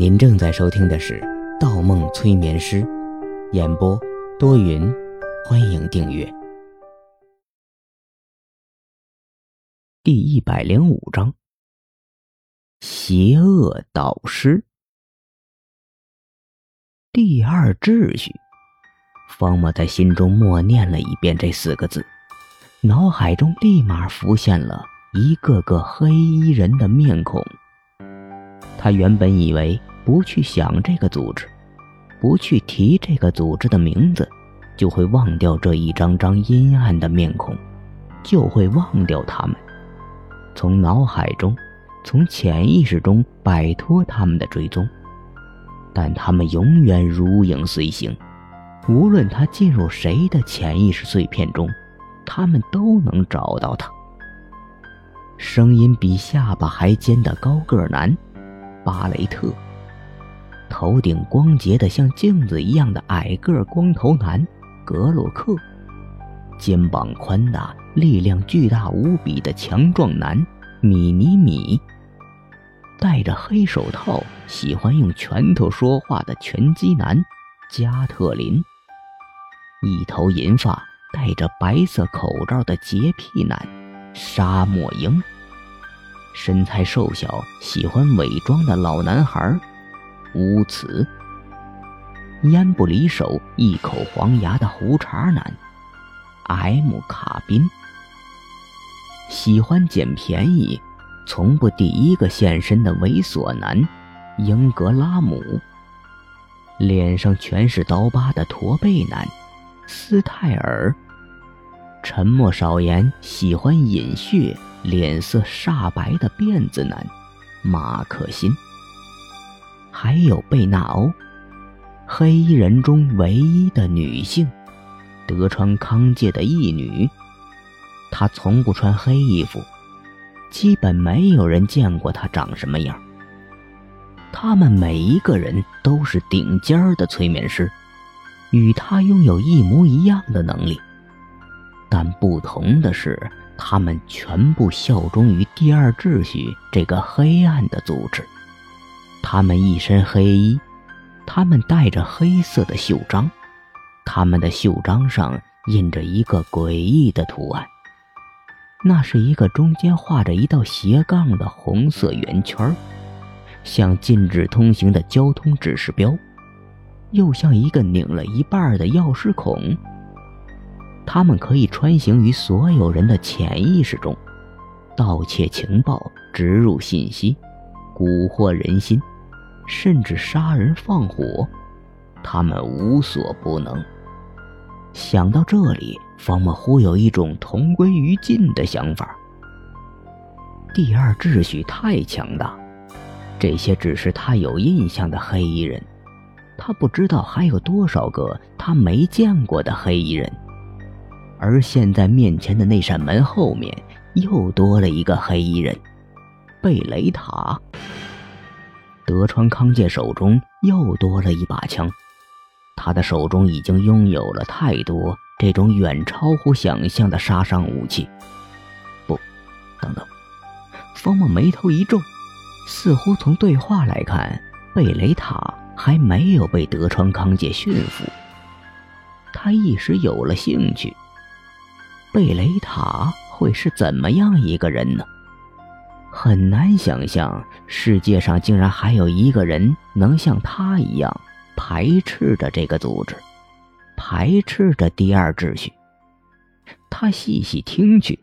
您正在收听的是《盗梦催眠师》，演播多云，欢迎订阅。第一百零五章：邪恶导师。第二秩序。方墨在心中默念了一遍这四个字，脑海中立马浮现了一个个黑衣人的面孔。他原本以为不去想这个组织，不去提这个组织的名字，就会忘掉这一张张阴暗的面孔，就会忘掉他们，从脑海中、从潜意识中摆脱他们的追踪。但他们永远如影随形，无论他进入谁的潜意识碎片中，他们都能找到他。声音比下巴还尖的高个男。巴雷特，头顶光洁的像镜子一样的矮个光头男格洛克，肩膀宽大、力量巨大无比的强壮男米尼米，戴着黑手套、喜欢用拳头说话的拳击男加特林，一头银发、戴着白色口罩的洁癖男沙漠鹰。身材瘦小、喜欢伪装的老男孩，乌茨；烟不离手、一口黄牙的胡茬男，M 卡宾；喜欢捡便宜、从不第一个现身的猥琐男，英格拉姆；脸上全是刀疤的驼背男，斯泰尔；沉默少言、喜欢饮血。脸色煞白的辫子男，马克辛，还有贝纳欧，黑衣人中唯一的女性，德川康介的义女。她从不穿黑衣服，基本没有人见过她长什么样。他们每一个人都是顶尖的催眠师，与他拥有一模一样的能力，但不同的是。他们全部效忠于第二秩序这个黑暗的组织。他们一身黑衣，他们带着黑色的袖章，他们的袖章上印着一个诡异的图案，那是一个中间画着一道斜杠的红色圆圈，像禁止通行的交通指示标，又像一个拧了一半的钥匙孔。他们可以穿行于所有人的潜意识中，盗窃情报、植入信息、蛊惑人心，甚至杀人放火，他们无所不能。想到这里，方莫忽有一种同归于尽的想法。第二秩序太强大，这些只是他有印象的黑衣人，他不知道还有多少个他没见过的黑衣人。而现在面前的那扇门后面又多了一个黑衣人，贝雷塔。德川康介手中又多了一把枪，他的手中已经拥有了太多这种远超乎想象的杀伤武器。不，等等，方梦眉头一皱，似乎从对话来看，贝雷塔还没有被德川康介驯服。他一时有了兴趣。贝雷塔会是怎么样一个人呢？很难想象世界上竟然还有一个人能像他一样排斥着这个组织，排斥着第二秩序。他细细听去，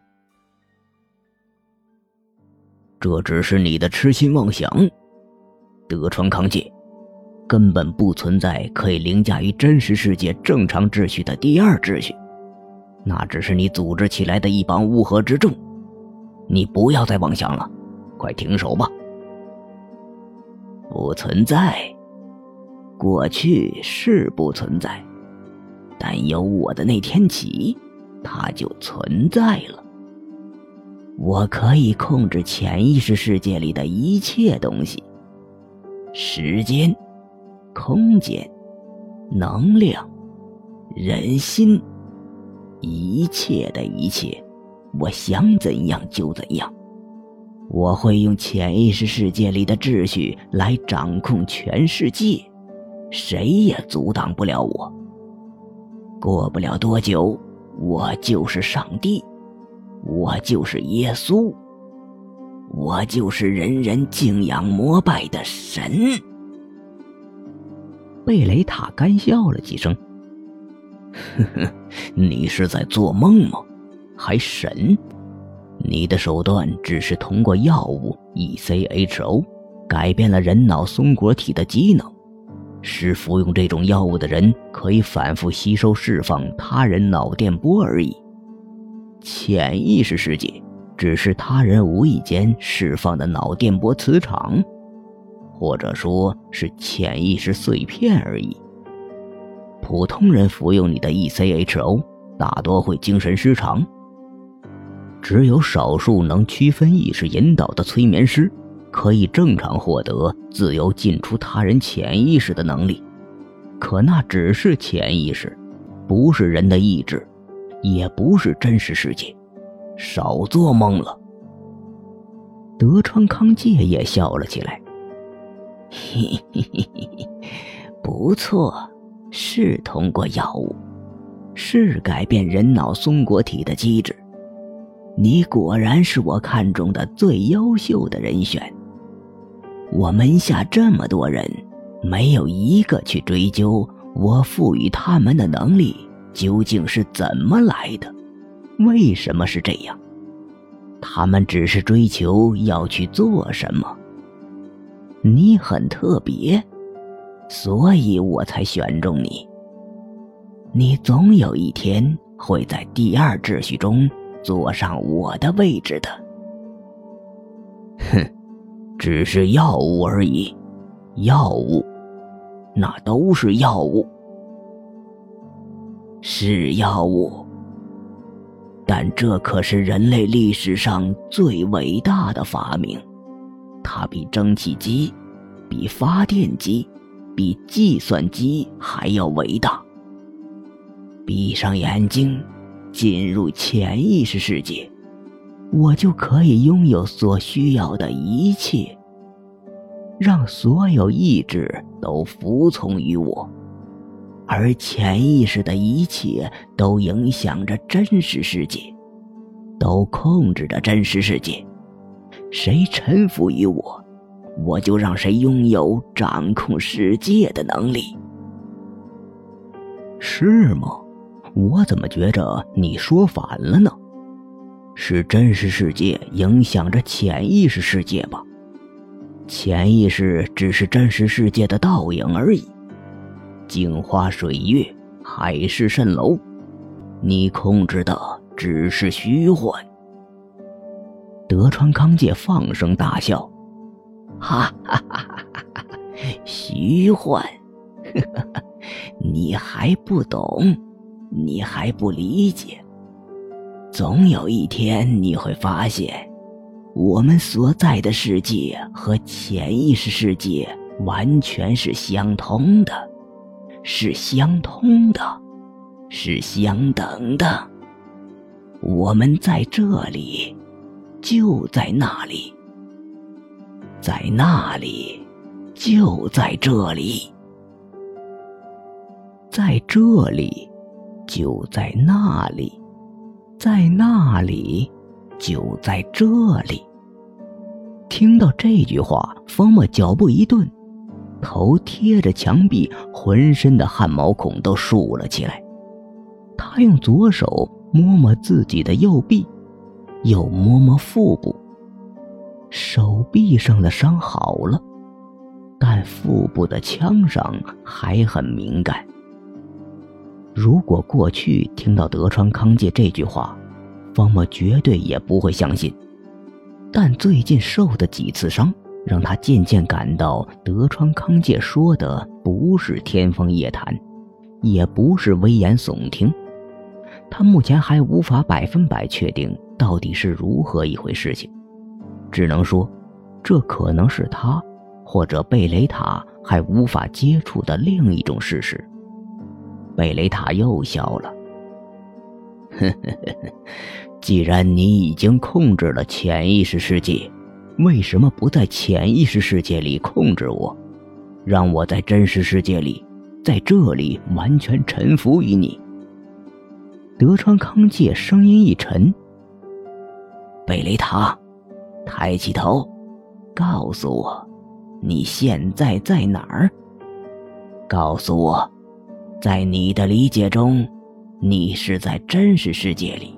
这只是你的痴心妄想，德川康介，根本不存在可以凌驾于真实世界正常秩序的第二秩序。那只是你组织起来的一帮乌合之众，你不要再妄想了，快停手吧！不存在，过去是不存在，但有我的那天起，它就存在了。我可以控制潜意识世界里的一切东西，时间、空间、能量、人心。一切的一切，我想怎样就怎样。我会用潜意识世界里的秩序来掌控全世界，谁也阻挡不了我。过不了多久，我就是上帝，我就是耶稣，我就是人人敬仰膜拜的神。贝雷塔干笑了几声：“呵呵，你是在做梦吗？还神？”你的手段只是通过药物 ECHO 改变了人脑松果体的机能，使服用这种药物的人可以反复吸收释放他人脑电波而已。潜意识世界只是他人无意间释放的脑电波磁场，或者说是潜意识碎片而已。普通人服用你的 ECHO，大多会精神失常。只有少数能区分意识引导的催眠师，可以正常获得自由进出他人潜意识的能力。可那只是潜意识，不是人的意志，也不是真实世界。少做梦了。德川康介也笑了起来，嘿嘿嘿嘿，不错，是通过药物，是改变人脑松果体的机制。你果然是我看中的最优秀的人选。我门下这么多人，没有一个去追究我赋予他们的能力究竟是怎么来的，为什么是这样？他们只是追求要去做什么。你很特别，所以我才选中你。你总有一天会在第二秩序中。坐上我的位置的，哼，只是药物而已，药物，那都是药物，是药物，但这可是人类历史上最伟大的发明，它比蒸汽机、比发电机、比计算机还要伟大。闭上眼睛。进入潜意识世界，我就可以拥有所需要的一切，让所有意志都服从于我，而潜意识的一切都影响着真实世界，都控制着真实世界。谁臣服于我，我就让谁拥有掌控世界的能力。是吗？我怎么觉着你说反了呢？是真实世界影响着潜意识世界吧？潜意识只是真实世界的倒影而已。镜花水月，海市蜃楼，你控制的只是虚幻。德川康介放声大笑，哈哈哈哈哈哈！虚幻，你还不懂。你还不理解，总有一天你会发现，我们所在的世界和潜意识世界完全是相通的，是相通的，是相等的。我们在这里，就在那里，在那里，就在这里，在这里。就在那里，在那里，就在这里。听到这句话，方墨脚步一顿，头贴着墙壁，浑身的汗毛孔都竖了起来。他用左手摸摸自己的右臂，又摸摸腹部。手臂上的伤好了，但腹部的枪伤还很敏感。如果过去听到德川康介这句话，方墨绝对也不会相信。但最近受的几次伤，让他渐渐感到德川康介说的不是天方夜谭，也不是危言耸听。他目前还无法百分百确定到底是如何一回事情，只能说，这可能是他或者贝雷塔还无法接触的另一种事实。贝雷塔又笑了，既然你已经控制了潜意识世界，为什么不在潜意识世界里控制我，让我在真实世界里，在这里完全臣服于你？德川康介声音一沉：“贝雷塔，抬起头，告诉我，你现在在哪儿？告诉我，在你的理解中，你是在真实世界里，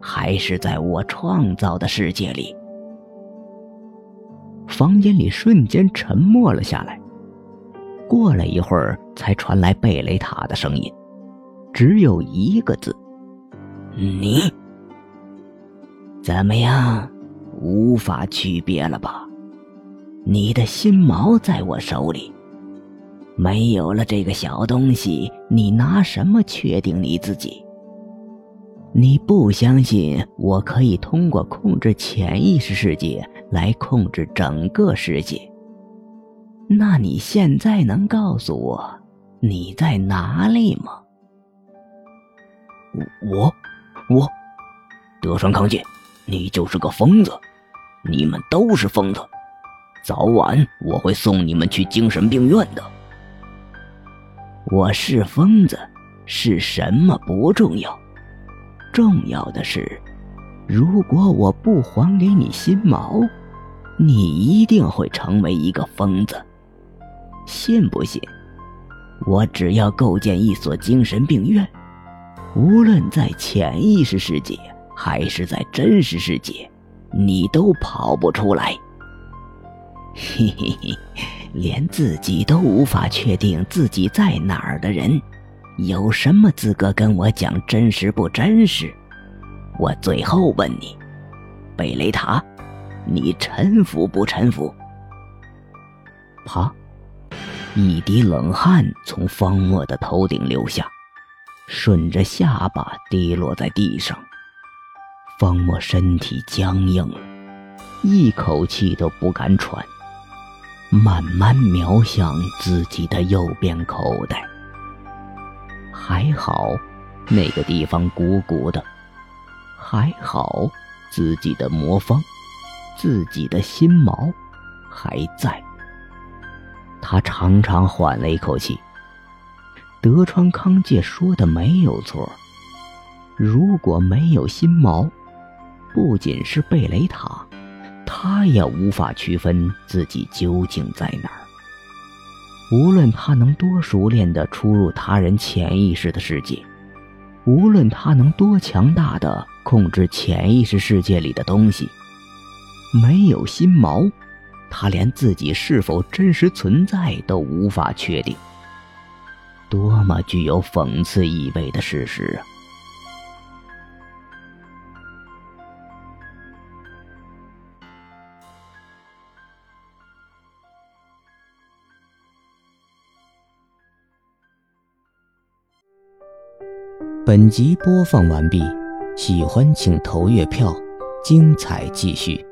还是在我创造的世界里？”房间里瞬间沉默了下来。过了一会儿，才传来贝雷塔的声音，只有一个字：“你。”怎么样？无法区别了吧？你的心锚在我手里，没有了这个小东西，你拿什么确定你自己？你不相信我可以通过控制潜意识世界来控制整个世界？那你现在能告诉我你在哪里吗？我，我，德川康介，你就是个疯子，你们都是疯子，早晚我会送你们去精神病院的。我是疯子，是什么不重要。重要的是，如果我不还给你心锚，你一定会成为一个疯子。信不信？我只要构建一所精神病院，无论在潜意识世界还是在真实世界，你都跑不出来。嘿嘿嘿，连自己都无法确定自己在哪儿的人。有什么资格跟我讲真实不真实？我最后问你，贝雷塔，你臣服不臣服？啪！一滴冷汗从方墨的头顶流下，顺着下巴滴落在地上。方墨身体僵硬了，一口气都不敢喘，慢慢瞄向自己的右边口袋。还好，那个地方鼓鼓的。还好，自己的魔方，自己的心锚还在。他长长缓了一口气。德川康介说的没有错。如果没有心锚，不仅是贝雷塔，他也无法区分自己究竟在哪儿。无论他能多熟练地出入他人潜意识的世界，无论他能多强大的控制潜意识世界里的东西，没有心锚，他连自己是否真实存在都无法确定。多么具有讽刺意味的事实啊！本集播放完毕，喜欢请投月票，精彩继续。